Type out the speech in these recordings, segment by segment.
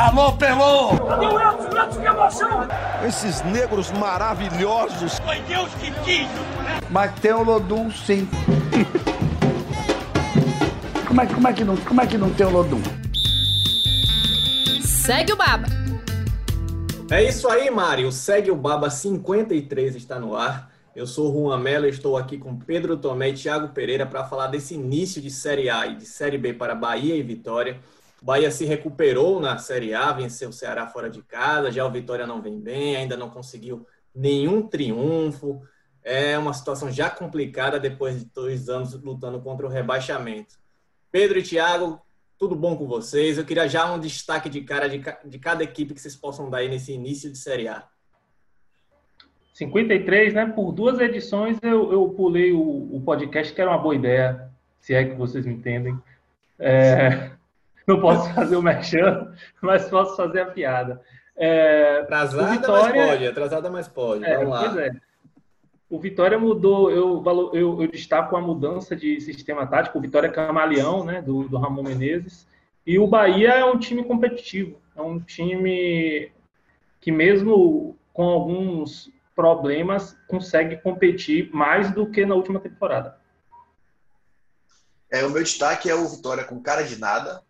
Alô, Pelô! Cadê o Edson? Edson, que emoção! Esses negros maravilhosos. Foi Deus que quis, né? Mas tem o Lodum, sim. como, é, como, é que não, como é que não tem o Lodum? Segue o Baba. É isso aí, Mário. Segue o Baba 53 está no ar. Eu sou Juan Mello e estou aqui com Pedro Tomé e Thiago Pereira para falar desse início de Série A e de Série B para Bahia e Vitória. Bahia se recuperou na Série A, venceu o Ceará fora de casa, já o Vitória não vem bem, ainda não conseguiu nenhum triunfo. É uma situação já complicada depois de dois anos lutando contra o rebaixamento. Pedro e Thiago, tudo bom com vocês? Eu queria já um destaque de cara de, de cada equipe que vocês possam dar aí nesse início de Série A. 53, né? Por duas edições eu, eu pulei o, o, podcast, que era uma boa ideia, se é que vocês me entendem. É, não posso fazer o merchan, mas posso fazer a piada. É, atrasada, Vitória, mas pode. Atrasada, mas pode. É, Vamos lá. Pois é. O Vitória mudou, eu, eu, eu, destaco a mudança de sistema tático. O Vitória é camaleão, né, do, do Ramon Menezes. E o Bahia é um time competitivo. É um time que, mesmo com alguns problemas, consegue competir mais do que na última temporada. É, o meu destaque é o Vitória com cara de nada,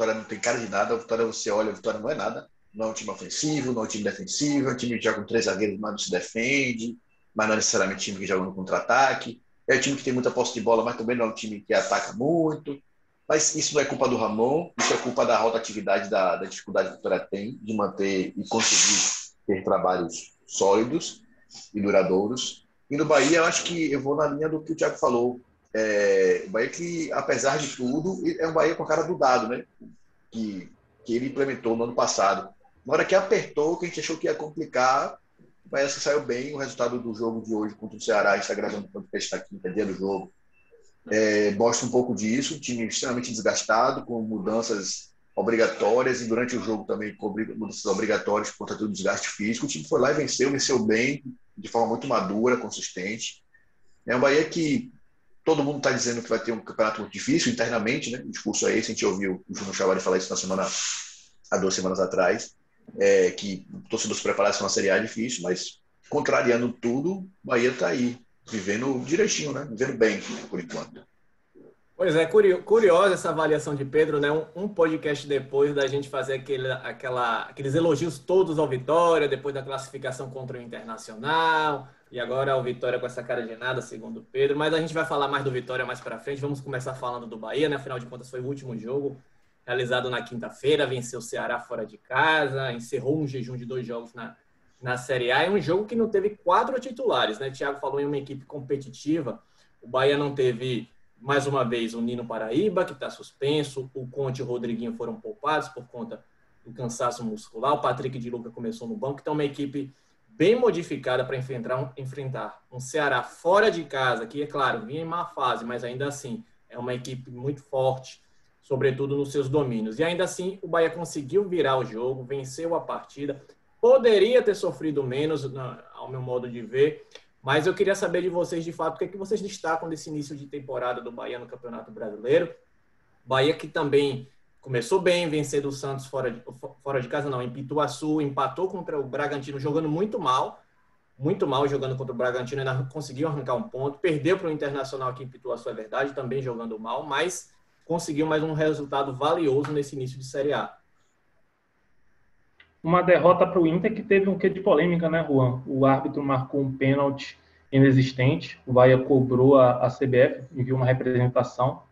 Vitória não tem cara de nada. A Vitória, você olha, a Vitória não é nada. Não é um time ofensivo, não é um time defensivo, é um time que joga com três zagueiros, mas não se defende, mas não é necessariamente um time que joga no contra-ataque. É um time que tem muita posse de bola, mas também não é um time que ataca muito. Mas isso não é culpa do Ramon, isso é culpa da rotatividade, da, da dificuldade que a Vitória tem de manter e conseguir ter trabalhos sólidos e duradouros. E no Bahia, eu acho que eu vou na linha do que o Thiago falou. É, o Bahia que, apesar de tudo, é um Bahia com a cara do dado, né? Que, que ele implementou no ano passado. Na hora que apertou, que a gente achou que ia complicar, o Bahia saiu bem. O resultado do jogo de hoje contra o Ceará, está gravando o podcast na quinta, dia do jogo, é, mostra um pouco disso. Um time extremamente desgastado, com mudanças obrigatórias e durante o jogo também com mudanças obrigatórias por conta do desgaste físico. O time foi lá e venceu, venceu bem, de forma muito madura, consistente. É um Bahia que todo mundo está dizendo que vai ter um campeonato muito difícil internamente, né? O discurso é esse, a gente ouviu o Júnior Chavari falar isso na semana, há duas semanas atrás, é, que o torcedor se preparasse para uma Série A é difícil, mas contrariando tudo, o Bahia está aí, vivendo direitinho, né? Vivendo bem, por enquanto. Pois é, curiosa essa avaliação de Pedro, né? Um, podcast depois da gente fazer aquele, aquela, aqueles elogios todos ao Vitória, depois da classificação contra o Internacional, e agora o Vitória com essa cara de nada, segundo Pedro. Mas a gente vai falar mais do Vitória mais para frente. Vamos começar falando do Bahia, né? Afinal de contas, foi o último jogo realizado na quinta-feira. Venceu o Ceará fora de casa, encerrou um jejum de dois jogos na, na Série A. É um jogo que não teve quatro titulares, né? O Thiago falou em uma equipe competitiva. O Bahia não teve, mais uma vez, o Nino Paraíba, que está suspenso. O Conte e o Rodriguinho foram poupados por conta do cansaço muscular. O Patrick de Luca começou no banco. Então, uma equipe bem modificada para enfrentar, um, enfrentar um Ceará fora de casa, que, é claro, vinha em má fase, mas ainda assim é uma equipe muito forte, sobretudo nos seus domínios. E ainda assim, o Bahia conseguiu virar o jogo, venceu a partida. Poderia ter sofrido menos, ao meu modo de ver, mas eu queria saber de vocês, de fato, o que, é que vocês destacam desse início de temporada do Bahia no Campeonato Brasileiro. Bahia que também começou bem, vencendo o Santos fora de, fora de casa, não, em Pituaçu, empatou contra o Bragantino, jogando muito mal, muito mal jogando contra o Bragantino, ainda conseguiu arrancar um ponto, perdeu para o Internacional aqui em Pituaçu, é verdade, também jogando mal, mas conseguiu mais um resultado valioso nesse início de Série A. Uma derrota para o Inter que teve um quê de polêmica, né, Juan? O árbitro marcou um pênalti inexistente, o Bahia cobrou a, a CBF, enviou uma representação.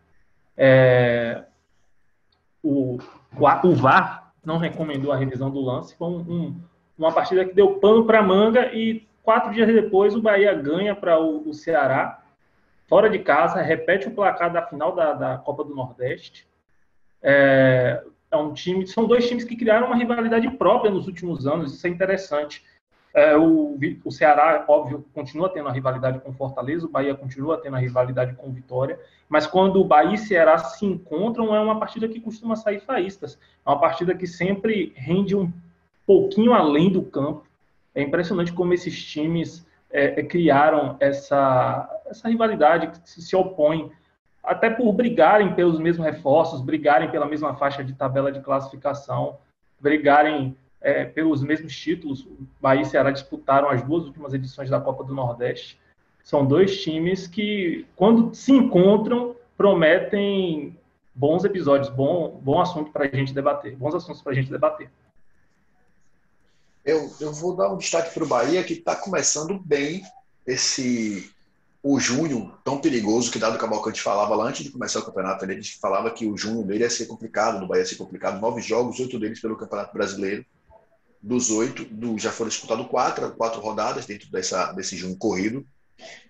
É, o, o VAR não recomendou a revisão do lance. Foi um, um, uma partida que deu pano para manga e quatro dias depois o Bahia ganha para o, o, Ceará, fora de casa, repete o placar da final da, da Copa do Nordeste. É, é, um time, são dois times que criaram uma rivalidade própria nos últimos anos, isso é interessante. É, o, o Ceará, óbvio, continua tendo a rivalidade com Fortaleza, o Bahia continua tendo a rivalidade com Vitória, mas quando o Bahia e Ceará se encontram, é uma partida que costuma sair faístas. É uma partida que sempre rende um pouquinho além do campo. É impressionante como esses times é, é criaram essa, essa rivalidade que se, opõem, até por brigarem pelos mesmos reforços, brigarem pela mesma faixa de tabela de classificação. brigarem é, pelos mesmos títulos. Bahia e Ceará disputaram as duas últimas edições da Copa do Nordeste. São dois times que, quando se encontram, prometem bons episódios, bom, bom assunto para a gente debater, bons assuntos para a gente debater. Eu, eu vou dar um destaque para o Bahia, que está começando bem esse o junho tão perigoso que dado Cavalcante falava lá antes de começar o campeonato, ele falava que o junho dele ia ser complicado, do Bahia ia ser complicado, nove jogos, oito deles pelo Campeonato Brasileiro, dos oito, do, já foram disputados quatro, quatro rodadas dentro dessa, desse junho corrido,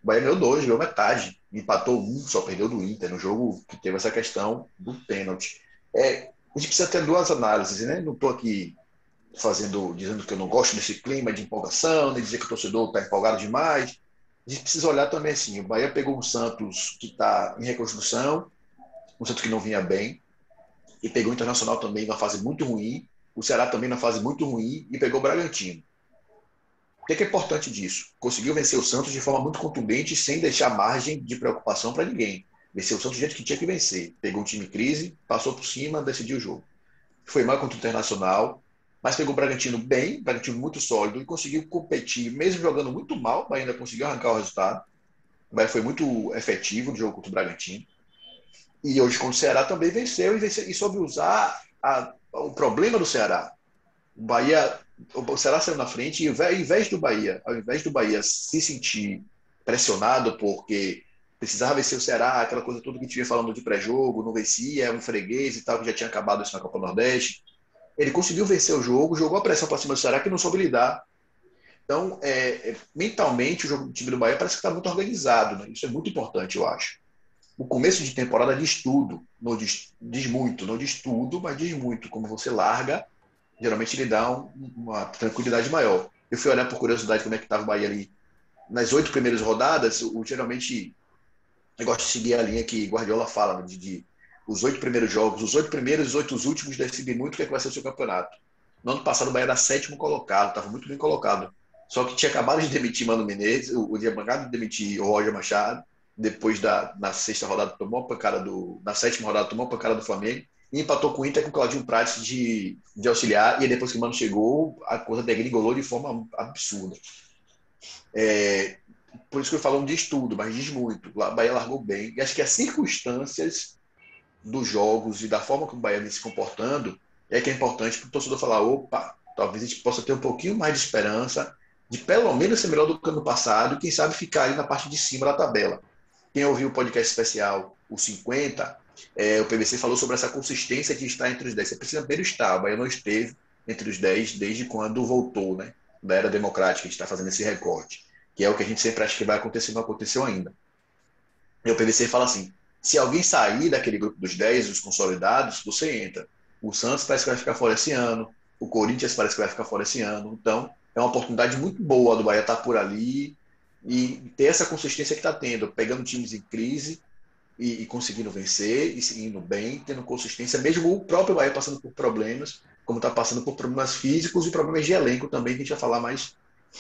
o Bahia ganhou dois, ganhou metade, empatou um, só perdeu do Inter, no jogo que teve essa questão do pênalti. É, a gente precisa ter duas análises, né? Não estou aqui fazendo, dizendo que eu não gosto desse clima de empolgação, nem dizer que o torcedor está empolgado demais. A gente precisa olhar também assim: o Bahia pegou um Santos que está em reconstrução, um Santos que não vinha bem, e pegou o Internacional também numa fase muito ruim, o Ceará também numa fase muito ruim, e pegou o Bragantino. O que é, que é importante disso? Conseguiu vencer o Santos de forma muito contundente, sem deixar margem de preocupação para ninguém. Venceu o Santos do jeito que tinha que vencer. Pegou um time em crise, passou por cima, decidiu o jogo. Foi mal contra o Internacional, mas pegou o Bragantino bem, o Bragantino muito sólido e conseguiu competir, mesmo jogando muito mal, mas ainda conseguiu arrancar o resultado. Bahia foi muito efetivo no jogo contra o Bragantino. E hoje com o Ceará também venceu e, venceu, e soube usar a, o problema do Ceará. O Bahia, o Ceará saiu na frente e ao invés do Bahia, ao invés do Bahia se sentir pressionado porque precisava vencer o Ceará, aquela coisa toda que a gente vinha falando de pré-jogo, não vencia, é um freguês e tal, que já tinha acabado isso na Copa Nordeste ele conseguiu vencer o jogo, jogou a pressão para cima do Ceará que não soube lidar. Então, é, é, mentalmente, o, jogo, o time do Bahia parece que está muito organizado. Né? Isso é muito importante, eu acho. O começo de temporada diz tudo. Não diz, diz muito, não diz tudo, mas diz muito. Como você larga, geralmente ele dá um, uma tranquilidade maior. Eu fui olhar por curiosidade como é que estava o Bahia ali. Nas oito primeiras rodadas, o, geralmente, eu gosto de seguir a linha que Guardiola fala, né? de, de os oito primeiros jogos, os oito primeiros e os oito últimos decidem muito o que, é que vai ser o seu campeonato. No ano passado o Bahia era sétimo colocado, estava muito bem colocado. Só que tinha acabado de demitir Mano Menezes, o, o tinha acabado de demitir o Roger Machado, depois da na sexta rodada tomou a pancada do. Na sétima rodada tomou a pancada do Flamengo e empatou com o Inter com o Claudinho Prates de, de auxiliar, e depois que o Mano chegou, a coisa degringolou de forma absurda. É, por isso que eu falo, não diz tudo, mas diz muito. A Bahia largou bem, e acho que as circunstâncias dos jogos e da forma como o Bahia vem se comportando, é que é importante para o torcedor falar: opa, talvez a gente possa ter um pouquinho mais de esperança de pelo menos ser melhor do que ano passado quem sabe ficar ali na parte de cima da tabela. Quem ouviu o podcast especial, o 50, é, o PVC falou sobre essa consistência de estar entre os 10. Você precisa primeiro estar, o Bahia não esteve entre os 10 desde quando voltou, né? Da era democrática, a gente está fazendo esse recorte, que é o que a gente sempre acha que vai acontecer, não aconteceu ainda. E o PVC fala assim: se alguém sair daquele grupo dos 10, os consolidados, você entra. O Santos parece que vai ficar fora esse ano, o Corinthians parece que vai ficar fora esse ano. Então, é uma oportunidade muito boa do Bahia estar por ali e ter essa consistência que está tendo, pegando times em crise e, e, conseguindo vencer, e indo bem, tendo consistência, mesmo o próprio Bahia passando por problemas, como está passando por problemas físicos e problemas de elenco também, que a gente vai falar mais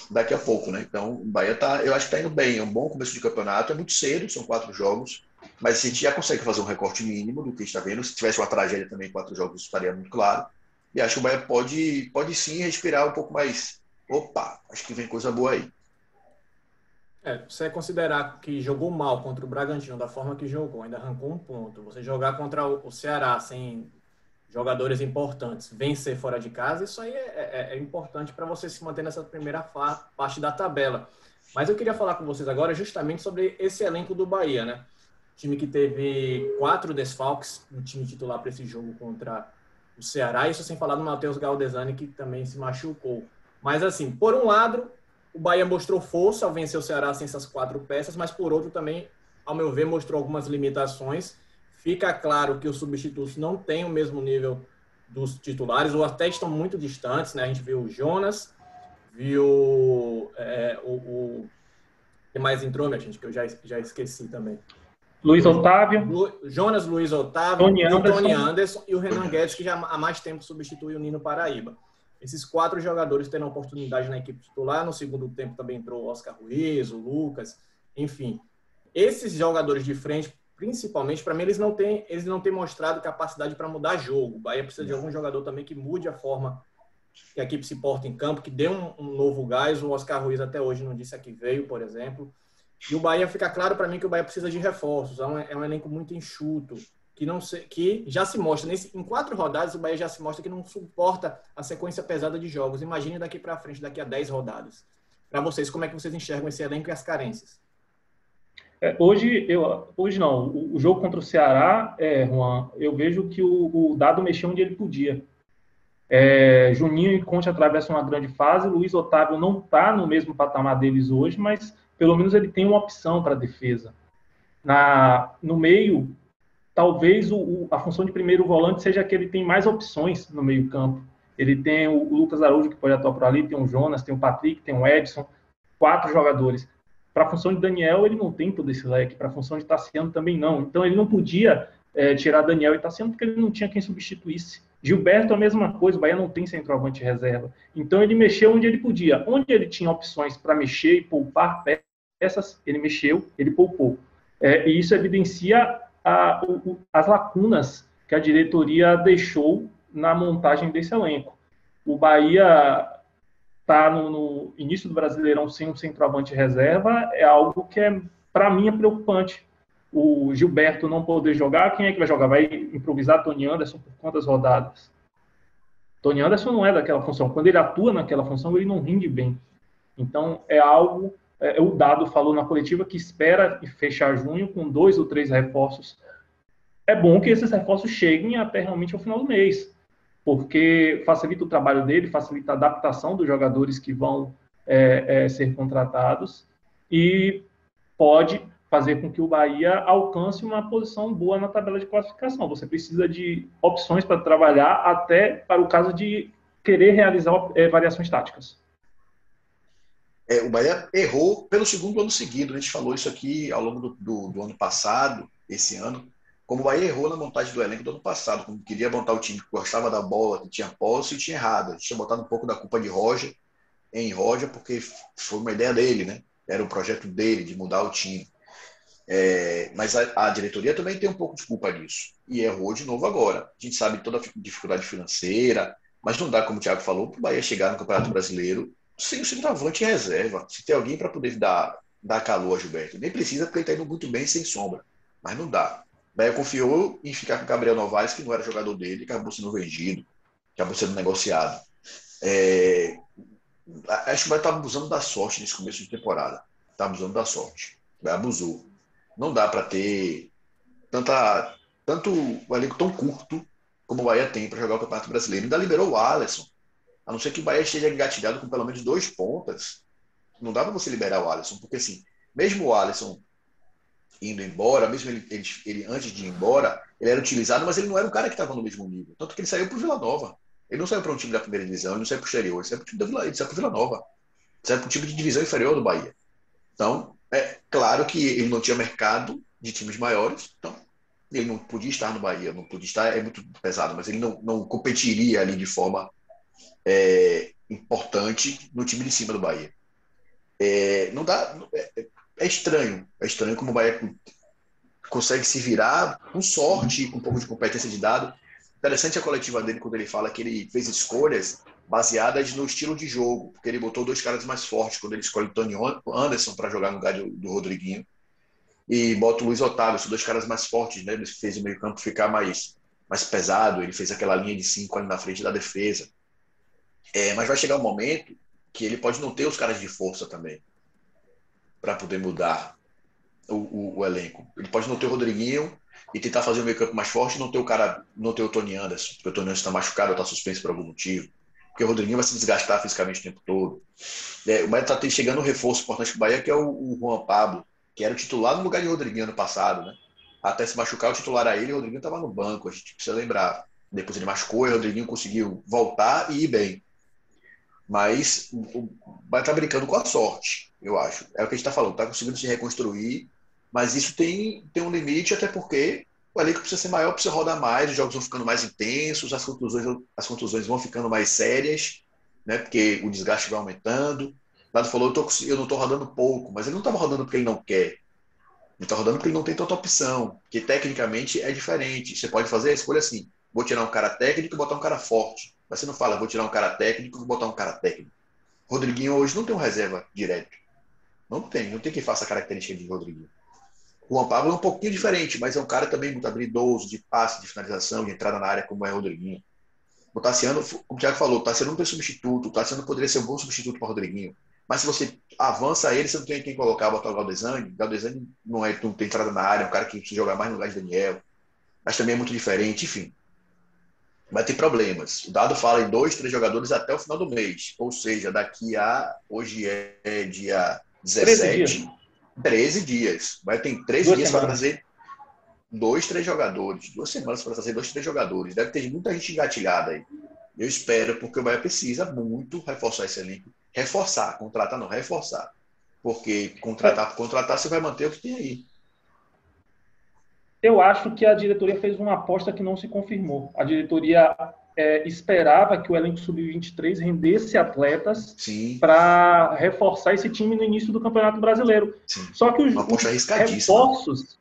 daqui a pouco, né? Então, o Bahia tá, eu acho que está indo bem, é um bom começo de campeonato, é muito cedo, são quatro jogos, mas a gente já consegue fazer um recorte mínimo do que está vendo. Se tivesse uma tragédia também, quatro jogos, estaria muito claro. E acho que o Bahia pode, pode sim respirar um pouco mais. Opa, acho que vem coisa boa aí. É, você considerar que jogou mal contra o Bragantino da forma que jogou, ainda arrancou um ponto. Você jogar contra o Ceará sem jogadores importantes, vencer fora de casa, isso aí é, é, é importante para você se manter nessa primeira parte da tabela. Mas eu queria falar com vocês agora justamente sobre esse elenco do Bahia, né? Time que teve quatro desfalques no time titular para esse jogo contra o Ceará, isso sem falar do Matheus Galdesani, que também se machucou. Mas, assim, por um lado, o Bahia mostrou força ao vencer o Ceará sem essas quatro peças, mas por outro também, ao meu ver, mostrou algumas limitações. Fica claro que os substitutos não têm o mesmo nível dos titulares, ou até estão muito distantes, né? A gente viu o Jonas, viu é, o, o... que mais entrou, minha gente, que eu já, já esqueci também. Luiz Otávio. Lu, Jonas Luiz Otávio, Tony Anderson. Tony Anderson e o Renan Guedes, que já há mais tempo substitui o Nino Paraíba. Esses quatro jogadores terão oportunidade na equipe titular. No segundo tempo também entrou o Oscar Ruiz, o Lucas, enfim. Esses jogadores de frente principalmente, para mim, eles não têm, eles não têm mostrado capacidade para mudar jogo. O Bahia precisa de algum jogador também que mude a forma que a equipe se porta em campo, que dê um, um novo gás. O Oscar Ruiz até hoje não disse a que veio, por exemplo. E o Bahia fica claro para mim que o Bahia precisa de reforços. É um, é um elenco muito enxuto, que não se, que já se mostra nesse, em quatro rodadas o Bahia já se mostra que não suporta a sequência pesada de jogos. Imagine daqui para frente, daqui a dez rodadas. Para vocês, como é que vocês enxergam esse elenco e as carências? É, hoje, eu, hoje não. O, o, jogo contra o Ceará, é, Juan, eu vejo que o, o Dado mexeu onde ele podia. É, Juninho e Conte atravessam uma grande fase. Luiz Otávio não está no mesmo patamar deles hoje, mas pelo menos ele tem uma opção para a defesa. Na, no meio, talvez o, a função de primeiro volante seja que ele tem mais opções no meio campo. Ele tem o, o Lucas Araújo, que pode atuar por ali, tem o Jonas, tem o Patrick, tem o Edson, quatro jogadores. Para a função de Daniel, ele não tem todo esse leque. Para a função de Tassiano, também não. Então, ele não podia é, tirar Daniel e Tassiano porque ele não tinha quem substituísse. Gilberto, a mesma coisa. O Bahia não tem centroavante reserva. Então, ele mexeu onde ele podia. Onde ele tinha opções para mexer e poupar peças, ele mexeu, ele poupou. É, e isso evidencia a, o, as lacunas que a diretoria deixou na montagem desse elenco. O Bahia está no, no, início do Brasileirão sem um centroavante reserva é algo que é para mim é preocupante. O Gilberto não poder jogar, quem é que vai jogar? Vai improvisar Tony Anderson por quantas rodadas? Tony Anderson não é daquela função. Quando ele atua naquela função, ele não rinde bem. Então é algo. É, o Dado falou na coletiva que espera fechar junho com dois ou três reforços. É bom que esses reforços cheguem até realmente ao final do mês porque facilita o trabalho dele, facilita a adaptação dos jogadores que vão é, é, ser contratados e pode fazer com que o Bahia alcance uma posição boa na tabela de classificação. Você precisa de opções para trabalhar até para o caso de querer realizar é, variações táticas. É, o Bahia errou pelo segundo ano seguido. A gente falou isso aqui ao longo do, do, do ano passado, esse ano como o Bahia errou na montagem do elenco do ano passado, como queria montar o time que gostava da bola, que tinha posse e tinha errado. A gente tinha botado um pouco da culpa de Roger em Roger, porque foi uma ideia dele, né? Era um projeto dele de mudar o time. É, mas a, a, diretoria também tem um pouco de culpa disso. E errou de novo agora. A gente sabe toda a dificuldade financeira, mas não dá, como o Thiago falou, para o Bahia chegar no Campeonato Brasileiro sem o centroavante em reserva. Se tem alguém para poder dar, dar calor a Gilberto. Nem precisa, porque ele está indo muito bem sem sombra. Mas não dá. Bahia confiou em ficar com o Gabriel Novaes, que não era jogador dele, acabou sendo vendido, acabou sendo negociado. É... Acho que o Bahia estava abusando da sorte nesse começo de temporada. Estava abusando da sorte. O abusou. Não dá para ter tanta, tanto o elenco tão curto como o Bahia tem para jogar o Campeonato Brasileiro. Ainda liberou o Alisson. A não ser que o Bahia esteja engatilhado com pelo menos dois pontas. Não dá para você liberar o Alisson, porque assim, mesmo o Alisson indo embora, mesmo ele, ele, ele, antes de ir embora, ele era utilizado, mas ele não era o cara que estava no mesmo nível. Tanto que ele saiu para o Vila Nova. Ele não saiu para um time da primeira divisão, ele não saiu para o exterior, ele saiu para o Vila, Vila Nova. Ele saiu para o time de divisão inferior do Bahia. Então, é claro que ele não tinha mercado de times maiores, então ele não podia estar no Bahia, não podia estar, é muito pesado, mas ele não, não competiria ali de forma é, importante no time de cima do Bahia. É, não dá. É, é estranho. É estranho como o Bahia consegue se virar com sorte, com um pouco de competência de dado. Interessante a coletiva dele quando ele fala que ele fez escolhas baseadas no estilo de jogo, porque ele botou dois caras mais fortes quando ele escolhe o Tony Anderson para jogar no lugar do, Rodriguinho e bota o Luiz Otávio, são dois caras mais fortes, né? Ele fez o meio-campo ficar mais, mais pesado, ele fez aquela linha de cinco ali na frente da defesa. É, mas vai chegar um momento que ele pode não ter os caras de força também para poder mudar o, o, o, elenco. Ele pode não ter o Rodriguinho e tentar fazer um meio campo mais forte não ter o cara, não ter o Tony Anderson, porque o Tony Anderson está machucado está suspenso por algum motivo. Porque o Rodriguinho vai se desgastar fisicamente o tempo todo. É, o Bahia está chegando um reforço importante para o Bahia, que é o, o, Juan Pablo, que era o titular no lugar de Rodriguinho ano passado, né? Até se machucar, o titular era ele, o Rodriguinho estava no banco, a gente precisa lembrar. Depois ele machucou e o Rodriguinho conseguiu voltar e ir bem. Mas o Bahia está brincando com a sorte, eu acho. É o que a gente está falando, está conseguindo se reconstruir, mas isso tem, tem um limite, até porque o elenco precisa ser maior, precisa rodar mais, os jogos vão ficando mais intensos, as contusões, as contusões vão ficando mais sérias, né? porque o desgaste vai aumentando. O Lado falou, eu, tô, eu não estou rodando pouco, mas ele não estava rodando porque ele não quer. Ele tá rodando porque ele não tem tanta opção, que tecnicamente é diferente. Você pode fazer a escolha assim: vou tirar um cara técnico e botar um cara forte. Mas você não fala, vou tirar um cara técnico e botar um cara técnico. Rodriguinho hoje não tem um reserva direto. Não tem, não tem quem faça a característica de Rodriguinho. O Juan Pablo é um pouquinho diferente, mas é um cara também muito habilidoso, de passe, de finalização, de entrada na área, como é o Rodriguinho. O Tassiano, como o Thiago falou, o Tassiano não tem substituto, o Tassiano poderia ser um bom substituto para o Rodriguinho. Mas se você avança ele, você não tem quem colocar, botar o Galdesani. Galdesani não, é, não tem entrada na área, é um cara que precisa jogar mais no lugar de Daniel. Mas também é muito diferente, enfim. Vai ter problemas. O dado fala em dois, três jogadores até o final do mês. Ou seja, daqui a. Hoje é dia 17. 13 dias. Vai ter três Duas dias para trazer dois, três jogadores. Duas semanas para trazer dois, três jogadores. Deve ter muita gente engatilhada aí. Eu espero, porque o Bahia precisa muito reforçar esse elenco. Reforçar, contratar não, reforçar. Porque contratar por contratar, você vai manter o que tem aí. Eu acho que a diretoria fez uma aposta que não se confirmou. A diretoria é, esperava que o elenco sub-23 rendesse atletas para reforçar esse time no início do Campeonato Brasileiro. sim. Só que os, os reforços.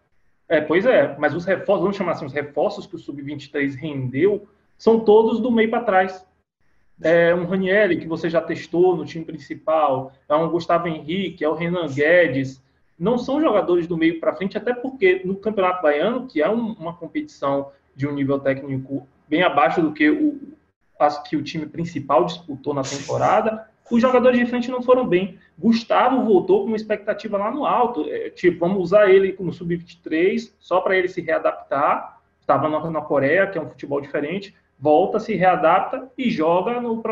É, pois é, mas os reforços, vamos chamar assim, os reforços que o Sub-23 rendeu são todos do meio para trás. É um Ranieri, que você já testou no time principal, é um Gustavo Henrique, é o Renan Guedes. Não são jogadores do meio para frente, até porque no Campeonato Baiano, que é um- uma competição de um nível técnico bem abaixo do que o, as que o time principal disputou na temporada, os jogadores de frente não foram bem. Gustavo voltou com uma expectativa lá no alto. É, tipo, vamos usar ele no sub-23 só para ele se readaptar. Estava na, na Coreia, que é um futebol diferente. Volta, se readapta e joga no,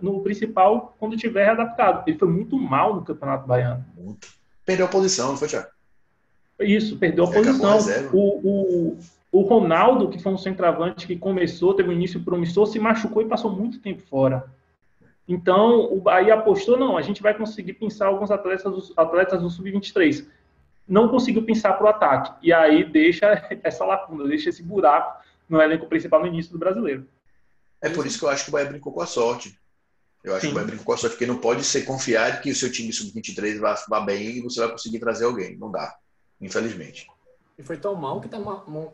no principal quando tiver readaptado. Ele foi muito mal no Campeonato Baiano. Perdeu a posição, não foi, Thiago? Isso, perdeu a posição. O, o, o Ronaldo, que foi um centroavante que começou, teve um início promissor, se machucou e passou muito tempo fora. Então, o Bahia apostou, não, a gente vai conseguir pensar alguns atletas, atletas do Sub-23. Não conseguiu pensar para o ataque. E aí deixa essa lacuna, deixa esse buraco no elenco principal no início do brasileiro. É por isso que eu acho que o Bahia brincou com a sorte. Eu acho Sim. que o Bahia brincou com a sorte, porque não pode ser confiado que o seu time sub-23 vá, vá bem e você vai conseguir trazer alguém. Não dá, infelizmente. E foi tão mal que tá,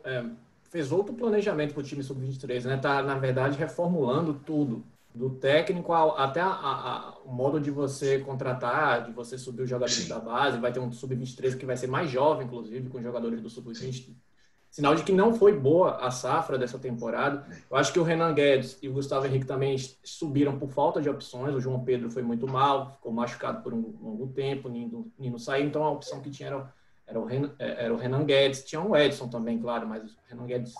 é, fez outro planejamento para o time sub-23, né? Tá, na verdade, reformulando tudo. Do técnico ao, até a- a- o modo de você contratar, de você subir os jogadores da base. Vai ter um sub-23 que vai ser mais jovem, inclusive, com jogadores do sub-20. Sinal de que não foi boa a safra dessa temporada. Eu acho que o Renan Guedes e o Gustavo Henrique também subiram por falta de opções. O João Pedro foi muito mal, ficou machucado por um longo tempo, Nino, Nino saiu. Então a opção que tinha era, era, o Renan, era o Renan Guedes. Tinha o Edson também, claro, mas o Renan Guedes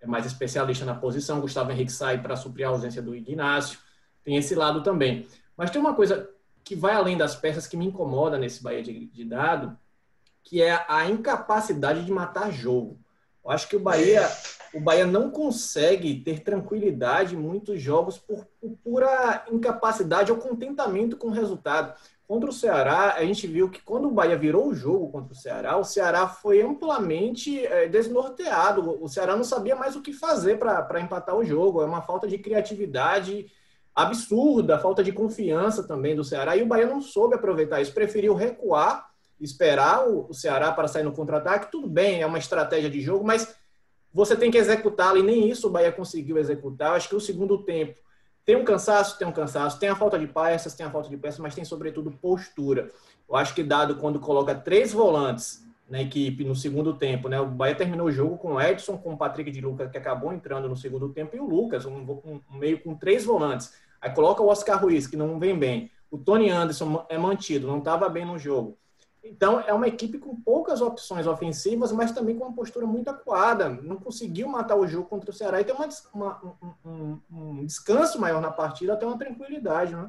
é mais especialista na posição. Gustavo Henrique sai para suprir a ausência do Ignacio. Tem esse lado também. Mas tem uma coisa que vai além das peças que me incomoda nesse Bahia de, de dado, que é a incapacidade de matar jogo. Eu acho que o Bahia, o Bahia não consegue ter tranquilidade em muitos jogos por, por pura incapacidade ou contentamento com o resultado. Contra o Ceará, a gente viu que quando o Bahia virou o jogo contra o Ceará, o Ceará foi amplamente eh, desnorteado. O Ceará não sabia mais o que fazer para empatar o jogo. É uma falta de criatividade absurda, falta de confiança também do Ceará. E o Bahia não soube aproveitar isso, preferiu recuar, esperar o, o Ceará para sair no contra-ataque. Tudo bem, é uma estratégia de jogo, mas você tem que executá-la e nem isso o Bahia conseguiu executar. Eu acho que o segundo tempo tem um cansaço, tem um cansaço, tem a falta de peças, tem a falta de peças, mas tem sobretudo postura. Eu acho que dado quando coloca três volantes na equipe no segundo tempo, né? O Bahia terminou o jogo com o Edson, com o Patrick de Lucas, que acabou entrando no segundo tempo, e o Lucas, um, um- meio com três volantes. Aí coloca o Oscar Ruiz, que não vem bem. O Tony Anderson é mantido, não estava bem no jogo. Então, é uma equipe com poucas opções ofensivas, mas também com uma postura muito acuada. Não conseguiu matar o jogo contra o Ceará e ter uma, uma- um, um- um descanso maior na partida, até uma tranquilidade, né?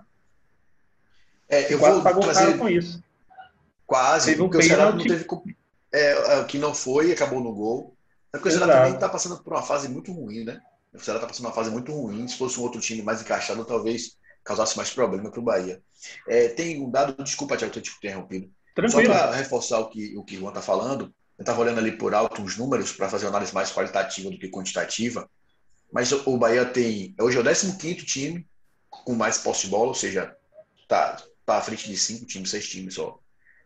É, eu Quase vou pagou trazer com isso. quase, Teve um porque o Ceará não teve. É, é, o que não foi, acabou no gol. É porque o Ceará também está passando por uma fase muito ruim, né? O Ceará está passando uma fase muito ruim. Se fosse um outro time mais encaixado, talvez causasse mais problema para o Bahia. É, tem um dado, desculpa, Tiago, ter te interrompido. Só Tranquilo. para reforçar o que o que Juan está falando, eu estava olhando ali por alto uns números para fazer uma análise mais qualitativa do que quantitativa. Mas o Bahia tem. Hoje é o 15 time com mais posse de bola, ou seja, tá, tá à frente de cinco times, seis times só.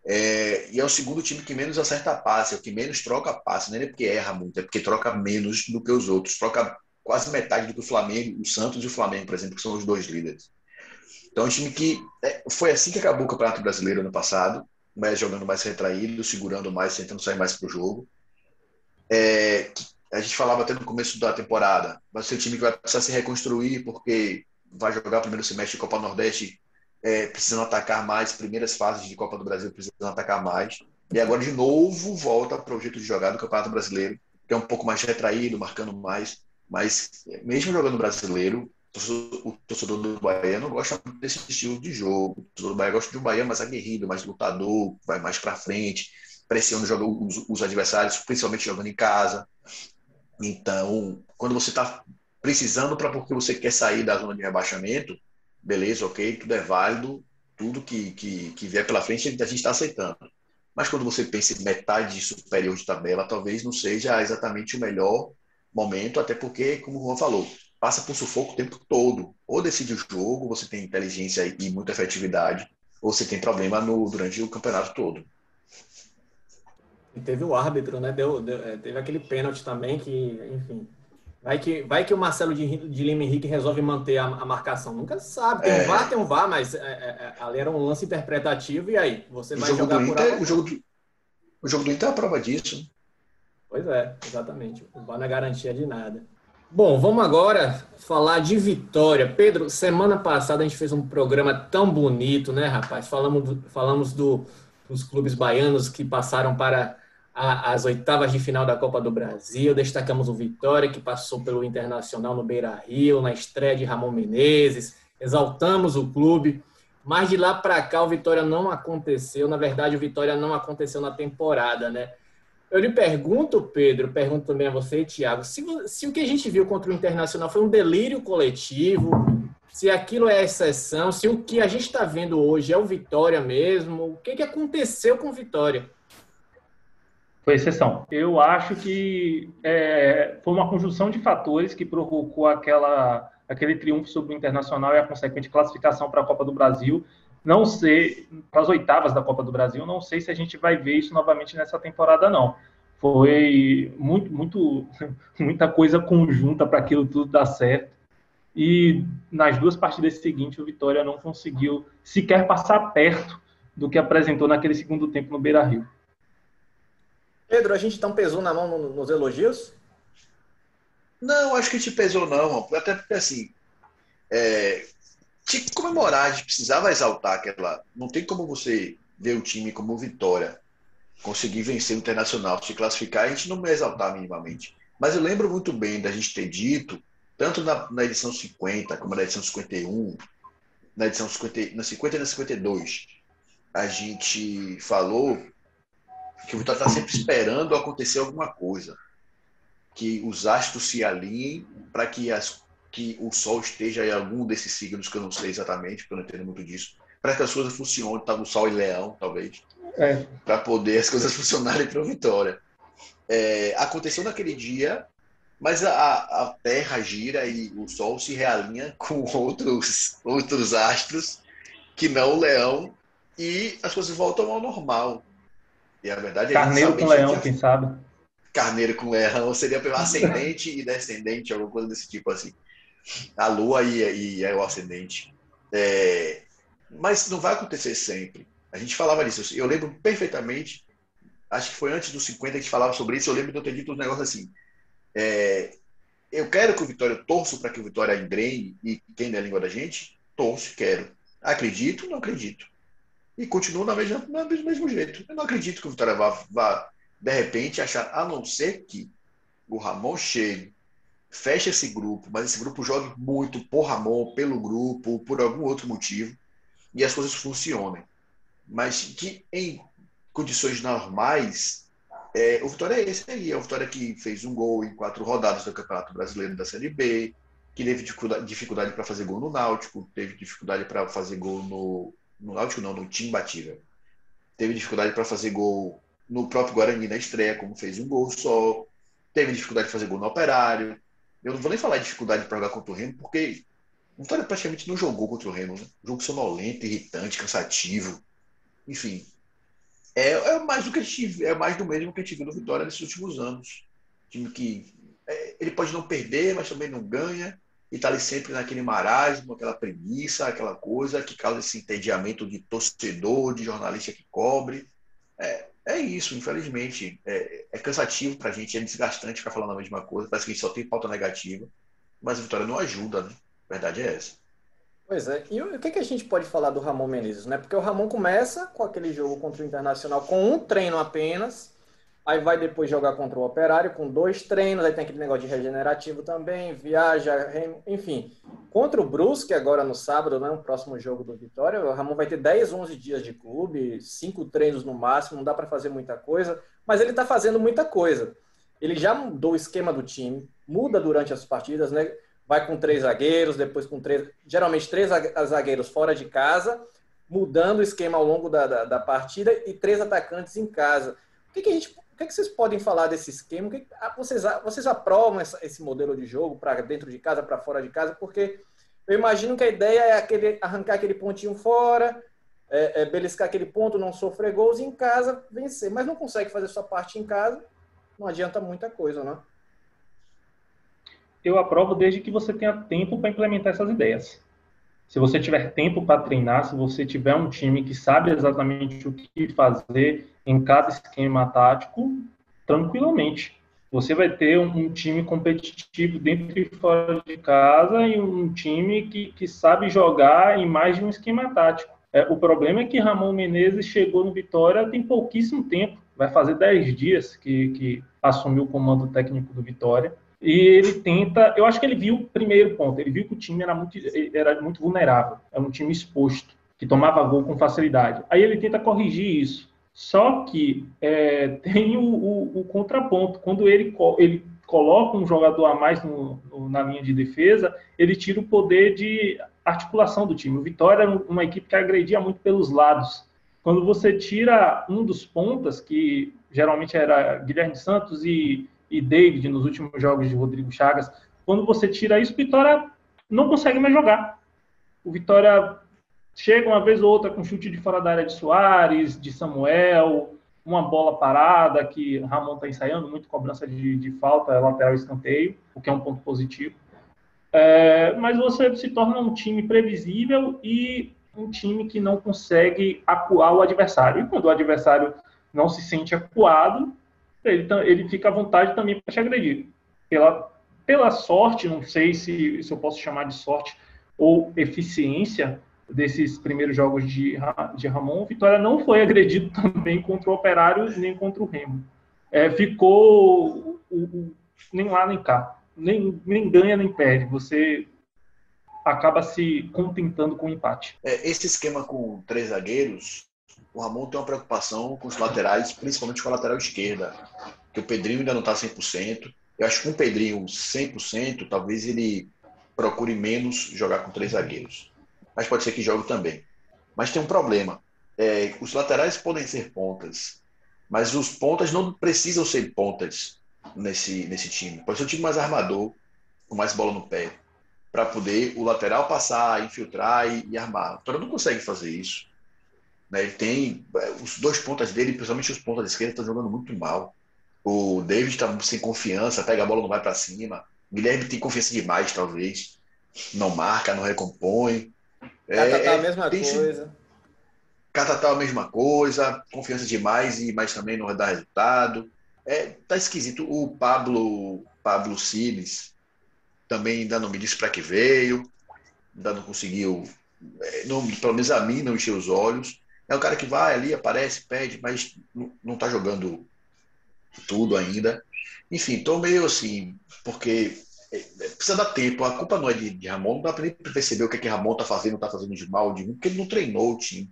É, e é o segundo time que menos acerta passe, é o que menos troca passe, não é porque erra muito, é porque troca menos do que os outros. Troca quase metade do que o Flamengo, o Santos e o Flamengo, por exemplo, que são os dois líderes. Então, é um time que é, foi assim que acabou o Campeonato Brasileiro ano passado, mas jogando mais retraído, segurando mais, tentando sair mais para o jogo. É, a gente falava até no começo da temporada, vai ser um time que vai precisar se reconstruir porque vai jogar o primeiro semestre de Copa Nordeste é, precisando atacar mais, primeiras fases de Copa do Brasil precisando atacar mais. E agora, de novo, volta para o jeito de jogar do Campeonato Brasileiro, que é um pouco mais retraído, marcando mais. Mas, mesmo jogando brasileiro, o torcedor do Bahia não gosta desse estilo de jogo. O torcedor do Bahia gosta de um Bahia mais aguerrido, mais lutador, vai mais para frente, pressiona os, os adversários, principalmente jogando em casa. Então, quando você está precisando para porque você quer sair da zona de rebaixamento, beleza, ok, tudo é válido, tudo que, que, que vier pela frente a gente está aceitando. Mas quando você pensa em metade superior de tabela, talvez não seja exatamente o melhor momento, até porque, como o Juan falou, passa por sufoco o tempo todo. Ou decide o jogo, você tem inteligência e muita efetividade, ou você tem problema no, durante o campeonato todo. E teve o árbitro, né? Deu, deu, é, teve aquele pênalti também que, enfim. Vai que, vai que o Marcelo de, de Lima Henrique resolve manter a, a marcação. Nunca sabe. Tem é. um VAR, tem um VAR, mas é, é, é, ali era um lance interpretativo e aí? Você o vai jogar por Inter, o jogo, do, o jogo do Inter é a prova disso. Pois é, exatamente. O VAR não é garantia de nada. Bom, vamos agora falar de vitória. Pedro, semana passada a gente fez um programa tão bonito, né, rapaz? Falamos, do, falamos do, dos clubes baianos que passaram para as oitavas de final da Copa do Brasil. Destacamos o Vitória, que passou pelo Internacional no Beira Rio, na estreia de Ramon Menezes. Exaltamos o clube. Mas de lá para cá o Vitória não aconteceu. Na verdade, o Vitória não aconteceu na temporada, né? Eu lhe pergunto, Pedro, pergunto também a você, Thiago, se, se o que a gente viu contra o Internacional foi um delírio coletivo, se aquilo é exceção, se o que a gente está vendo hoje é o Vitória mesmo, o que, que aconteceu com o Vitória? Foi exceção. Eu acho que é, foi uma conjunção de fatores que provocou aquela, aquele triunfo sobre o Internacional e a consequente classificação para a Copa do Brasil. Não sei, para as oitavas da Copa do Brasil, não sei se a gente vai ver isso novamente nessa temporada, não. Foi muito, muito, muita coisa conjunta para aquilo tudo dar certo. E nas duas partidas seguintes, o Vitória não conseguiu sequer passar perto do que apresentou naquele segundo tempo no Beira Rio. Pedro, a gente então pesou na mão nos elogios? Não, acho que te pesou não, até porque assim, é, tinha que comemorar, a gente precisava exaltar aquela. Não tem como você ver o time como vitória, conseguir vencer o Internacional, se classificar, a gente não exaltar minimamente. Mas eu lembro muito bem da gente ter dito, tanto na, na edição 50 como na edição 51, na edição 50, na 50 e na 52, a gente falou que o Vitória está sempre esperando acontecer alguma coisa. Que os astros se alinhem para que, as, que o Sol esteja em algum desses signos, que eu não sei exatamente, porque eu não entendo muito disso, para que as coisas funcionem, tá no Sol e Leão, talvez, é. para poder as coisas funcionarem para Vitória. É, aconteceu naquele dia, mas a, a Terra gira e o Sol se realinha com outros, outros astros que não o Leão e as coisas voltam ao normal. E a verdade é Carneiro com leão, quem sabe? Carneiro com leão seria ascendente e descendente, alguma coisa desse tipo assim. A lua e, e é o ascendente. É, mas não vai acontecer sempre. A gente falava disso. Eu lembro perfeitamente, acho que foi antes dos 50 que falava sobre isso. Eu lembro de eu ter dito um negócio assim. É, eu quero que o Vitória, eu torço para que o Vitória engrene e quem é a língua da gente, torço, quero. Acredito, não acredito e continua na mesma, no mesmo jeito. Eu não acredito que o Vitória vá, vá, de repente, achar, a não ser que o Ramon chegue, feche esse grupo, mas esse grupo jogue muito por Ramon, pelo grupo, por algum outro motivo, e as coisas funcionem. Mas que em condições normais, é, o Vitória é esse aí. É o Vitória que fez um gol em quatro rodadas do Campeonato Brasileiro da Série B, que teve dificuldade para fazer gol no Náutico, teve dificuldade para fazer gol no, no Náutico não, no time imbatível. Teve dificuldade para fazer gol no próprio Guarani na estreia, como fez um gol só. Teve dificuldade de fazer gol no Operário. Eu não vou nem falar de dificuldade para jogar contra o Remo, porque o Vitória praticamente não jogou contra o Remo. Né? Jogo sonolento, irritante, cansativo. Enfim. é, é mais do que gente, é mais do mesmo que a gente viu no Vitória nesses últimos anos. Time que é, ele pode não perder, mas também não ganha e está ali sempre naquele marasmo, aquela preguiça, aquela coisa que causa esse entediamento de torcedor, de jornalista que cobre. É, é isso, infelizmente. É, é cansativo para a gente, é desgastante ficar falando a mesma coisa. Parece que a gente só tem pauta negativa, mas a vitória não ajuda, né? A verdade é essa. Pois é. E o que, que a gente pode falar do Ramon Menezes, né? Porque o Ramon começa com aquele jogo contra o Internacional com um treino apenas Aí vai depois jogar contra o Operário com dois treinos, aí tem aquele negócio de regenerativo também, viaja, enfim. Contra o Brusque, agora no sábado, né, o próximo jogo do Vitória, o Ramon vai ter 10, 11 dias de clube, cinco treinos no máximo, não dá para fazer muita coisa, mas ele está fazendo muita coisa. Ele já mudou o esquema do time, muda durante as partidas, né? Vai com três zagueiros, depois com três, geralmente três zagueiros fora de casa, mudando o esquema ao longo da, da, da partida e três atacantes em casa. O que, que a gente o que, é que vocês podem falar desse esquema? Que, ah, vocês, vocês aprovam essa, esse modelo de jogo para dentro de casa, para fora de casa? Porque eu imagino que a ideia é aquele, arrancar aquele pontinho fora, é, é beliscar aquele ponto, não sofrer gols e em casa vencer. Mas não consegue fazer sua parte em casa, não adianta muita coisa, né? Eu aprovo desde que você tenha tempo para implementar essas ideias. Se você tiver tempo para treinar, se você tiver um time que sabe exatamente o que fazer em cada esquema tático, tranquilamente. Você vai ter um, time competitivo dentro e fora de casa e um time que, que sabe jogar em mais de um esquema tático. É, o problema é que Ramon Menezes chegou no Vitória tem pouquíssimo tempo. Vai fazer 10 dias que, que assumiu o comando técnico do Vitória. E ele tenta, eu acho que ele viu o primeiro ponto, ele viu que o time era muito, era muito vulnerável, era um time exposto, que tomava gol com facilidade. Aí ele tenta corrigir isso. Só que é, tem o, o, o, contraponto. Quando ele, ele coloca um jogador a mais no, no, na linha de defesa, ele tira o poder de articulação do time. O Vitória era uma equipe que agredia muito pelos lados. Quando você tira um dos pontas, que geralmente era Guilherme Santos e e David nos últimos jogos de Rodrigo Chagas, quando você tira isso, o Vitória não consegue mais jogar. O Vitória chega uma vez ou outra com chute de fora da área de Soares, de Samuel, uma bola parada que Ramon está ensaiando, muito cobrança de, de falta, lateral escanteio, o que é um ponto positivo. É, mas você se torna um time previsível e um time que não consegue acuar o adversário. E quando o adversário não se sente acuado, ele, ele fica à vontade também para te agredir. Pela, pela sorte, não sei se, se eu posso chamar de sorte ou eficiência desses primeiros jogos de, de Ramon, Vitória não foi agredido também contra o Operário nem contra o Remo. É, ficou o, o, nem lá nem cá. Nem, nem ganha nem perde. Você acaba se contentando com o empate. É, esse esquema com três zagueiros o Ramon tem uma preocupação com os laterais, principalmente com a lateral esquerda, que o Pedrinho ainda não está 100%. Eu acho que com o Pedrinho 100%, talvez ele procure menos jogar com três zagueiros. Mas pode ser que jogue também. Mas tem um problema. É, os laterais podem ser pontas, mas os pontas não precisam ser pontas nesse, nesse time. Pode ser um time mais armador, com mais bola no pé, para poder o lateral passar, infiltrar e, e armar. O Vitória não consegue fazer isso. Né? Ele tem é, os dois pontas dele, principalmente os pontas da esquerda, estão jogando muito mal. O David está sem confiança, pega a bola não vai para cima. O Guilherme tem confiança demais, talvez. Não marca, não recompõe. Catatá é, a mesma tem coisa. Catatá a mesma coisa, confiança demais, e mas também não dar resultado. É, tá esquisito. O Pablo Pablo Siles também ainda não me disse para que veio, ainda não conseguiu, é, não, pelo menos a mim não encheu os olhos. É um cara que vai ali, aparece, pede, mas não está jogando tudo ainda. Enfim, estou meio assim, porque é, é, precisa dar tempo. A culpa não é de, de Ramon, não dá para perceber o que, é que Ramon está fazendo, está fazendo de mal, de porque ele não treinou o time.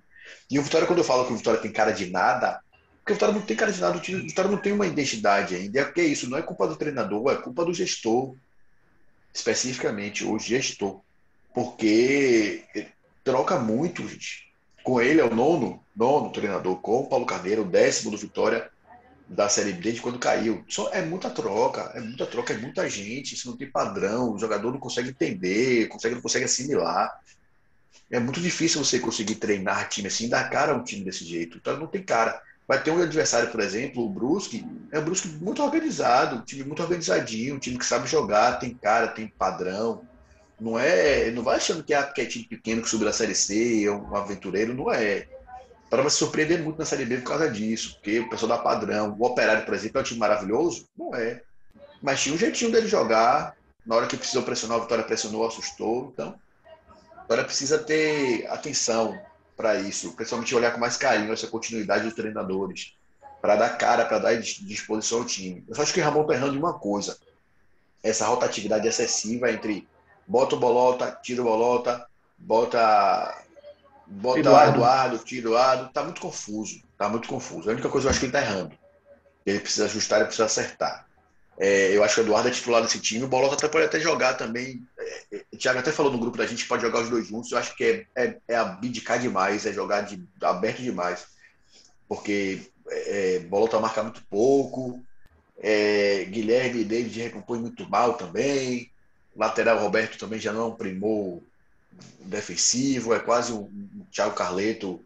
E o Vitória, quando eu falo que o Vitória tem cara de nada, porque o Vitória não tem cara de nada, o, Vitória não tem uma identidade ainda. É que é isso, não é culpa do treinador, é culpa do gestor, especificamente o gestor. Porque troca muito, gente com ele é o nono, nono treinador, com o Paulo Carneiro, o décimo do Vitória da Série B de quando caiu. Só é muita troca, é muita troca, é muita gente, isso não tem padrão, o jogador não consegue entender, consegue, não consegue assimilar. É muito difícil você conseguir treinar time assim, dar cara a um time desse jeito. Então não tem cara. vai ter um adversário, por exemplo, o Brusque, é um Brusque muito organizado, um time muito organizadinho, um time que sabe jogar, tem cara, tem padrão. Não é, não vai achando que é, que é time pequeno que subiu da Série C, é um aventureiro, não é. Para se surpreender muito na Série B por causa disso, porque o pessoal dá padrão. O Operário, por exemplo, é um time maravilhoso? Não é. Mas tinha um jeitinho dele jogar, na hora que precisou pressionar, a Vitória pressionou, assustou. Então, a Vitória precisa ter atenção para isso, principalmente olhar com mais carinho essa continuidade dos treinadores, para dar cara, para dar disposição ao time. Eu só acho que o Ramon está errando em uma coisa: essa rotatividade excessiva entre bota o bolota, tira o bolota, bota. Bota Eduardo, Eduardo tira o Eduardo, tá muito confuso. Tá muito confuso. A única coisa que eu acho que ele tá errando. Ele precisa ajustar, ele precisa acertar. É, eu acho que o Eduardo é titular desse time. O Bolota até pode até jogar também. É, é, o Thiago até falou no grupo da gente pode jogar os dois juntos. Eu acho que é, é, é abdicar demais, é jogar de, aberto demais. Porque é, Bolota marca muito pouco. Guilherme e David recompõem muito mal também. Lateral Roberto também já não é um primor defensivo. É quase um, Thiago Carleto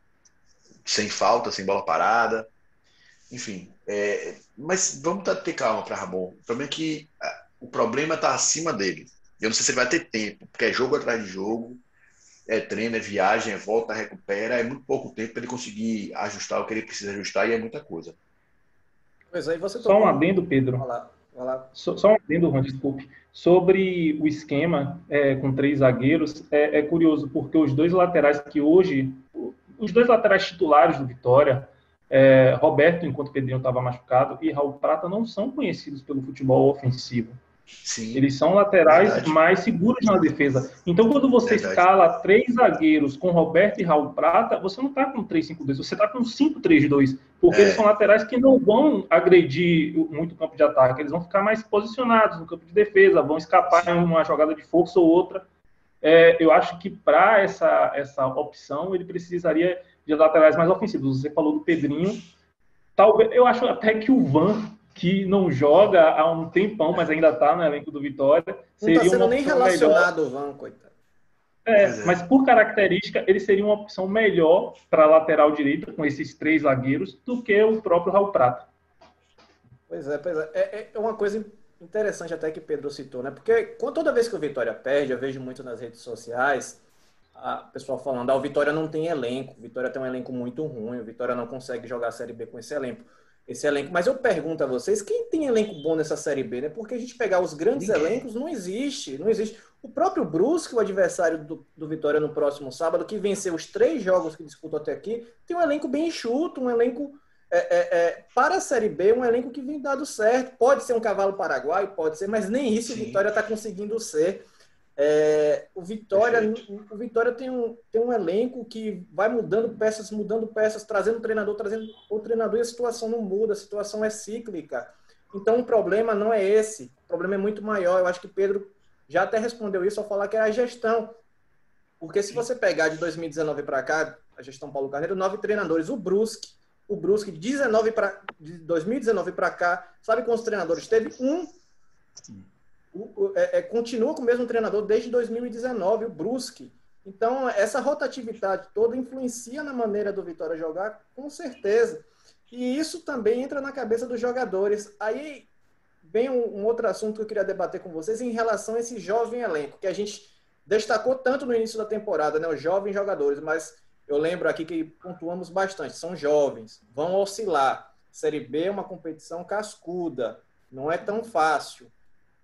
sem falta, sem bola parada. Enfim, é, mas vamos ter calma para Ramon. O problema é que o problema está acima dele. Eu não sei se ele vai ter tempo, porque é jogo atrás de jogo, é treino, é viagem, é volta, recupera, é muito pouco tempo para ele conseguir ajustar o que ele precisa ajustar e é muita coisa. Pois aí você Só um adendo, Pedro. Vai só, um adendo, Juan, desculpe. Sobre o esquema é, com três zagueiros, é, é curioso, porque os dois laterais que hoje, os dois laterais titulares do Vitória, é, Roberto, enquanto Pedrinho estava machucado, e Raul Prata não são conhecidos pelo futebol ofensivo. Sim, Eles são laterais verdade. mais seguros na defesa. Então, quando você verdade. escala três zagueiros com Roberto e Raul Prata, você não está com 3-5-2, você está com 5-3-2. Porque é. eles são laterais que não vão agredir muito o campo de ataque, eles vão ficar mais posicionados no campo de defesa, vão escapar Sim. em uma jogada de força ou outra. É, eu acho que para essa, essa opção, ele precisaria de laterais mais ofensivos. Você falou do Pedrinho. Talvez, eu acho até que o Van, que não joga há um tempão, mas ainda está no elenco do Vitória, seria não está sendo nem relacionado melhor. o Van, coitado. É, é, mas por característica, ele seria uma opção melhor para a lateral direita, com esses três zagueiros, do que o próprio Raul Prata. Pois é, pois é. É, é uma coisa interessante até que Pedro citou, né? Porque toda vez que o Vitória perde, eu vejo muito nas redes sociais, a pessoal falando, ah, o Vitória não tem elenco, o Vitória tem um elenco muito ruim, o Vitória não consegue jogar a Série B com esse elenco. Esse elenco. Mas eu pergunto a vocês, quem tem elenco bom nessa Série B, né? Porque a gente pegar os grandes Ninguém. elencos, não existe, não existe. O próprio Brusque, o adversário do, do Vitória no próximo sábado, que venceu os três jogos que disputou até aqui, tem um elenco bem enxuto, um elenco é, é, é, para a Série B, um elenco que vem dado certo. Pode ser um cavalo paraguaio, pode ser, mas nem isso Sim. o Vitória está conseguindo ser. É, o Vitória, o Vitória tem um, tem um elenco que vai mudando peças, mudando peças, trazendo treinador, trazendo o treinador e a situação não muda, a situação é cíclica. Então o problema não é esse, o problema é muito maior. Eu acho que Pedro já até respondeu isso ao falar que é a gestão. Porque se você pegar de 2019 para cá, a gestão Paulo Carneiro, nove treinadores, o Brusque, o Brusque de 19 para de 2019 para cá, sabe quantos treinadores teve? Um é, é, continua com o mesmo treinador desde 2019, o Brusque. Então, essa rotatividade toda influencia na maneira do Vitória jogar, com certeza. E isso também entra na cabeça dos jogadores. Aí vem um, um, outro assunto que eu queria debater com vocês em relação a esse jovem elenco, que a gente destacou tanto no início da temporada, né? Os jovens jogadores, mas eu lembro aqui que pontuamos bastante. São jovens, vão oscilar. Série B é uma competição cascuda, não é tão fácil.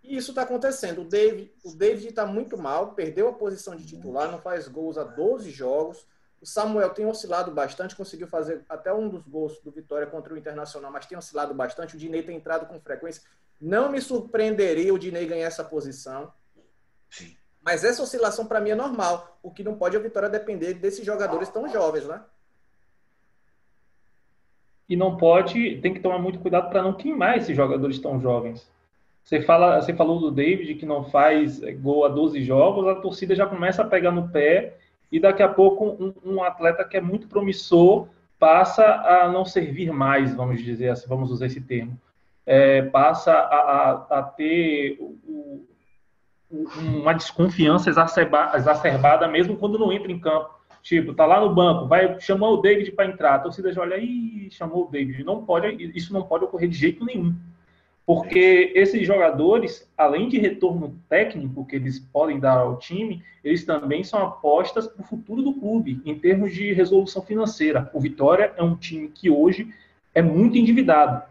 E isso está acontecendo. O David o David está muito mal, perdeu a posição de titular, não faz gols há 12 jogos. O Samuel tem oscilado bastante, conseguiu fazer até um dos gols do Vitória contra o Internacional, mas tem oscilado bastante. O Dinei tem entrado com frequência. Não me surpreenderia o Dinei ganhar essa posição. Sim. Mas essa oscilação para mim é normal. O que não pode é a Vitória depender desses jogadores tão jovens, né? E não pode, tem que tomar muito cuidado para não queimar esses jogadores tão jovens. Você, fala, você falou do David que não faz gol a 12 jogos, a torcida já começa a pegar no pé e daqui a pouco um, um atleta que é muito promissor passa a não servir mais, vamos dizer assim, vamos usar esse termo. É, passa a, a, a ter o, o, uma desconfiança exacerbada, exacerbada mesmo quando não entra em campo. Tipo, tá lá no banco, vai chamou o David para entrar, a torcida já olha, ih, chamou o David. Não pode, isso não pode ocorrer de jeito nenhum. Porque esses jogadores, além de retorno técnico que eles podem dar ao time, eles também são apostas para o futuro do clube, em termos de resolução financeira. O Vitória é um time que hoje é muito endividado.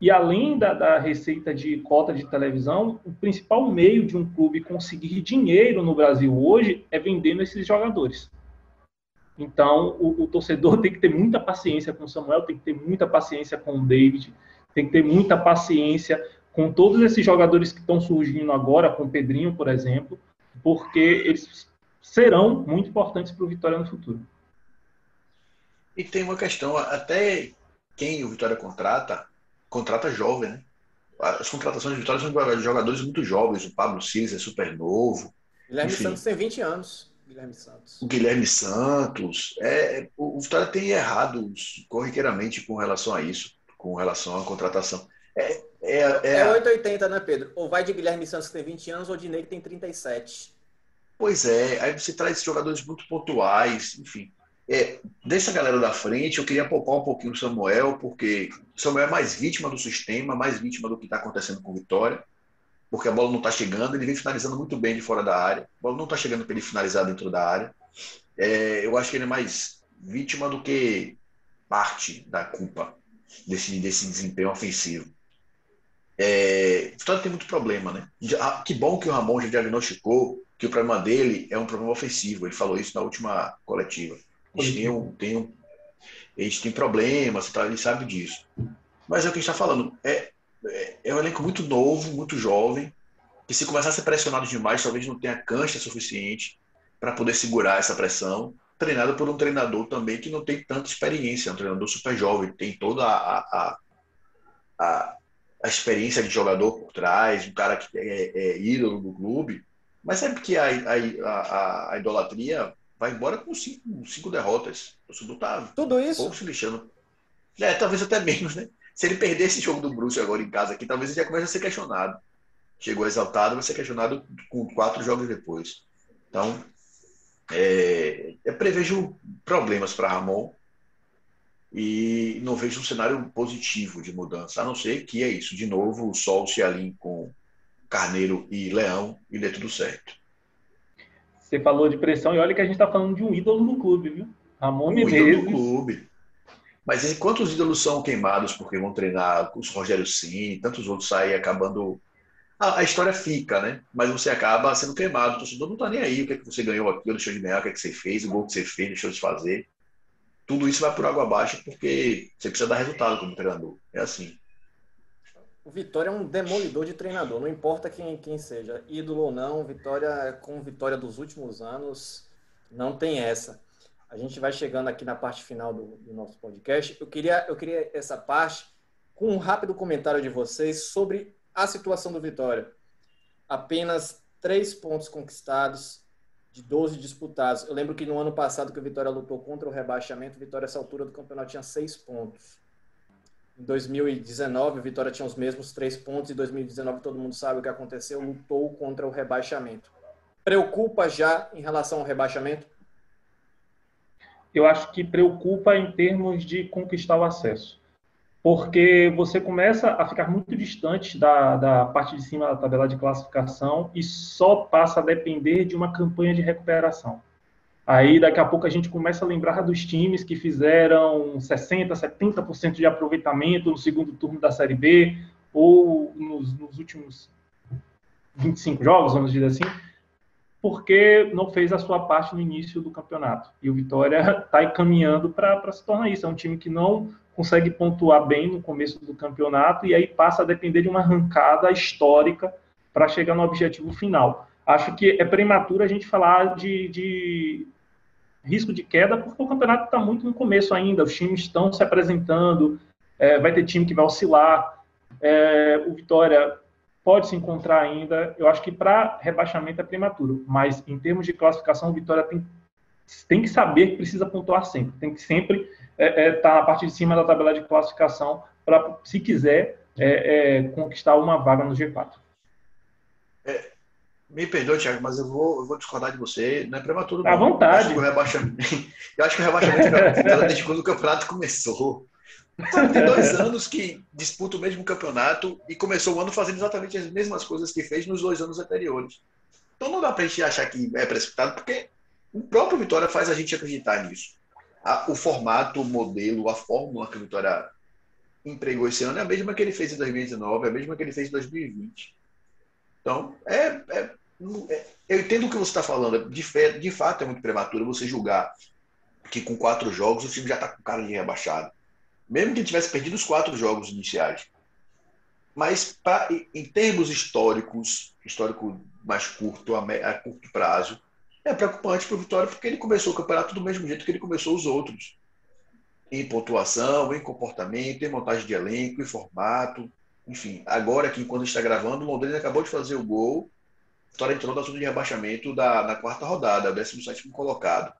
E além da, da, receita de cota de televisão, o principal meio de um clube conseguir dinheiro no Brasil hoje é vendendo esses jogadores. Então, o, o, torcedor tem que ter muita paciência com o Samuel, tem que ter muita paciência com o David, tem que ter muita paciência com todos esses jogadores que estão surgindo agora, com o Pedrinho, por exemplo, porque eles serão muito importantes para o Vitória no futuro. E tem uma questão, até quem o Vitória contrata, contrata jovem, né? As contratações de Vitória são de jogadores muito jovens. O Pablo Silas é super novo. Guilherme Enfim. Santos tem 20 anos. Guilherme Santos. O Guilherme Santos. É, o Vitória tem errado corriqueiramente com relação a isso, com relação à contratação. É, é, é, é 880, né, Pedro? Ou vai de Guilherme Santos que tem 20 anos ou de Ney que tem 37. Pois é, aí você traz jogadores muito pontuais, enfim. É, dessa galera da frente, eu queria poupar um pouquinho o Samuel, porque o Samuel é mais vítima do sistema, mais vítima do que está acontecendo com o Vitória, porque a bola não está chegando, ele vem finalizando muito bem de fora da área, a bola não está chegando para ele finalizar dentro da área. É, eu acho que ele é mais vítima do que parte da culpa desse, desse desempenho ofensivo. É, Vitória tem muito problema, né? Ah, que bom que o Ramon já diagnosticou que o problema dele é um problema ofensivo, ele falou isso na última coletiva a gente tem, um, tem um, a gente tem problemas, tá? ele sabe disso. Mas é o que a gente está falando. É, é, é, um elenco muito novo, muito jovem, que se começar a ser pressionado demais, talvez não tenha cancha suficiente para poder segurar essa pressão. Treinado por um treinador também que não tem tanta experiência, é um treinador super jovem, tem toda a, a, a, a experiência de jogador por trás, um cara que é, é ídolo do clube. Mas sabe que a, a, a, a idolatria vai embora com cinco, cinco derrotas. O torcedor tá Tudo isso? pouco se lixando. É, talvez até menos, né? Se ele perder esse jogo do Bruce agora em casa aqui, talvez ele já comece a ser questionado. Chegou exaltado, vai ser questionado com quatro jogos depois. Então, é, eu prevejo problemas para Ramon e não vejo um cenário positivo de mudança, a não ser que é isso. De novo, o sol se alinhe com Carneiro e Leão e dê tudo certo. Você falou de pressão e olha que a gente está falando de um ídolo do clube, viu? Ramon um Menezes. do clube. Mas enquanto os ídolos são queimados porque vão treinar os Rogério Sim, tantos outros saem acabando. A, a, história fica, né? Mas você acaba sendo queimado. O torcedor não tá nem aí. O que é que você ganhou aqui, ou deixou de ganhar, o que é que você fez, o gol que você fez, deixou de fazer. Tudo isso vai por água abaixo porque você precisa dar resultado como treinador. É assim. O Vitória é um demolidor de treinador, não importa quem, quem seja, ídolo ou não, Vitória, com Vitória dos últimos anos, não tem essa. A gente vai chegando aqui na parte final do, do nosso podcast. Eu queria, eu queria essa parte com um rápido comentário de vocês sobre a situação do Vitória. Apenas três pontos conquistados de 12 disputados. Eu lembro que no ano passado que o Vitória lutou contra o rebaixamento, o Vitória, essa altura do campeonato, tinha seis pontos. Em 2019, o Vitória tinha os mesmos três pontos. Em 2019, todo mundo sabe o que aconteceu, lutou contra o rebaixamento. Preocupa já em relação ao rebaixamento? Eu acho que preocupa em termos de conquistar o acesso. Porque você começa a ficar muito distante da, da parte de cima da tabela de classificação e só passa a depender de uma campanha de recuperação. Aí daqui a pouco a gente começa a lembrar dos times que fizeram 60%, 70% de aproveitamento no segundo turno da Série B, ou nos, nos, últimos 25 jogos, vamos dizer assim, porque não fez a sua parte no início do campeonato. E o Vitória está encaminhando para se tornar isso. É um time que não consegue pontuar bem no começo do campeonato e aí passa a depender de uma arrancada histórica para chegar no objetivo final. Acho que é prematuro a gente falar de, de risco de queda, porque o campeonato está muito no começo ainda, os times estão se apresentando, é, vai ter time que vai oscilar, é, o Vitória pode se encontrar ainda, eu acho que para rebaixamento é prematuro, mas em termos de classificação, o Vitória tem, tem que saber que precisa pontuar sempre, tem que sempre estar é, é, na parte de cima da tabela de classificação para, se quiser, é, conquistar uma vaga no G4. É, Me perdoe, Thiago, mas eu vou, eu vou discordar de você. Não é prematuro. À não. vontade. Eu acho que o rebaixamento, aconteceu desde quando o campeonato começou. Tem dois anos que disputa o mesmo campeonato e começou o ano fazendo exatamente as mesmas coisas que fez nos dois anos anteriores. Então não dá pra gente achar que é precipitado, porque o próprio Vitória faz a gente acreditar nisso. A- o formato, o modelo, a fórmula que o Vitória empregou esse ano é a mesma que ele fez em 2019, é a mesma que ele fez em 2020. Então, é, é- é- eu entendo o que você está falando. De, de fato, é muito prematuro você julgar que com quatro jogos o time já está com cara de rebaixado. Mesmo que ele tivesse perdido os quatro jogos iniciais. Mas pra- em- termos históricos, histórico mais curto, a, a curto prazo, é preocupante para o Vitória porque ele começou o campeonato do mesmo jeito que ele começou os outros. Em pontuação, em comportamento, em montagem de elenco, em formato. Enfim, agora aqui, quando está gravando, o Londrina acabou de fazer o gol. Vitória entrou na zona de rebaixamento da, na quarta rodada, o 17 colocado.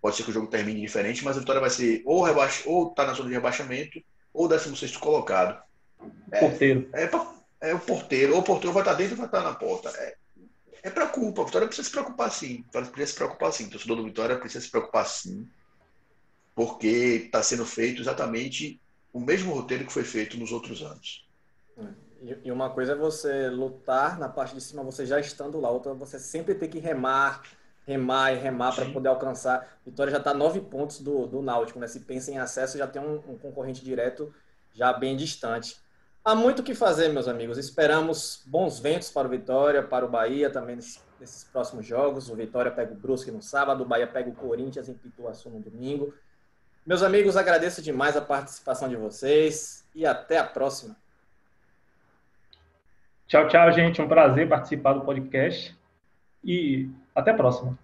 Pode ser que o jogo termine diferente, mas a Vitória vai ser ou rebaix... ou tá na zona de rebaixamento ou 16 colocado. Porteiro. É, pra- é o porteiro, ou o porteiro vai estar dentro ou vai estar na porta. É, é preocupa, a Vitória precisa se preocupar sim. A Vitória precisa se preocupar sim. O torcedor do Vitória precisa se preocupar sim. Porque está sendo feito exatamente o mesmo roteiro que foi feito nos outros anos. E uma coisa é você lutar na parte de cima, você já estando lá. Outra você sempre ter que remar, remar e remar para poder alcançar. Vitória já está a nove pontos do, do Náutico, né? Se pensa em acesso, já tem um, um concorrente direto já bem distante. Há muito o que fazer, meus amigos. Esperamos bons ventos para o Vitória, para o Bahia também nesses, próximos jogos. O Vitória pega o Brusque no sábado, o Bahia pega o Corinthians em Pituaçu no domingo. Meus amigos, agradeço demais a participação de vocês e até a próxima. Tchau, tchau, gente. Um prazer participar do podcast. E até a próxima.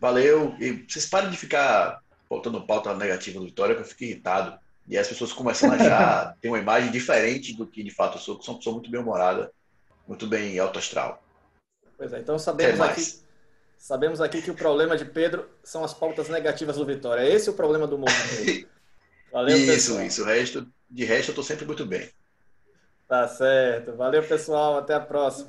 Valeu. E vocês parem de ficar botando pauta negativa do Vitória, que eu fico irritado. E as pessoas começam a achar, tem uma imagem diferente do que de fato eu sou, que sou uma pessoa muito bem humorada, muito bem alto astral. Pois é, então sabemos aqui, sabemos aqui que o problema de Pedro são as pautas negativas do Vitória. Esse é o problema do mundo. Valeu, isso, pessoal. isso. O resto, de resto, eu tô sempre muito bem. Tá certo. Valeu, pessoal. Até a próxima.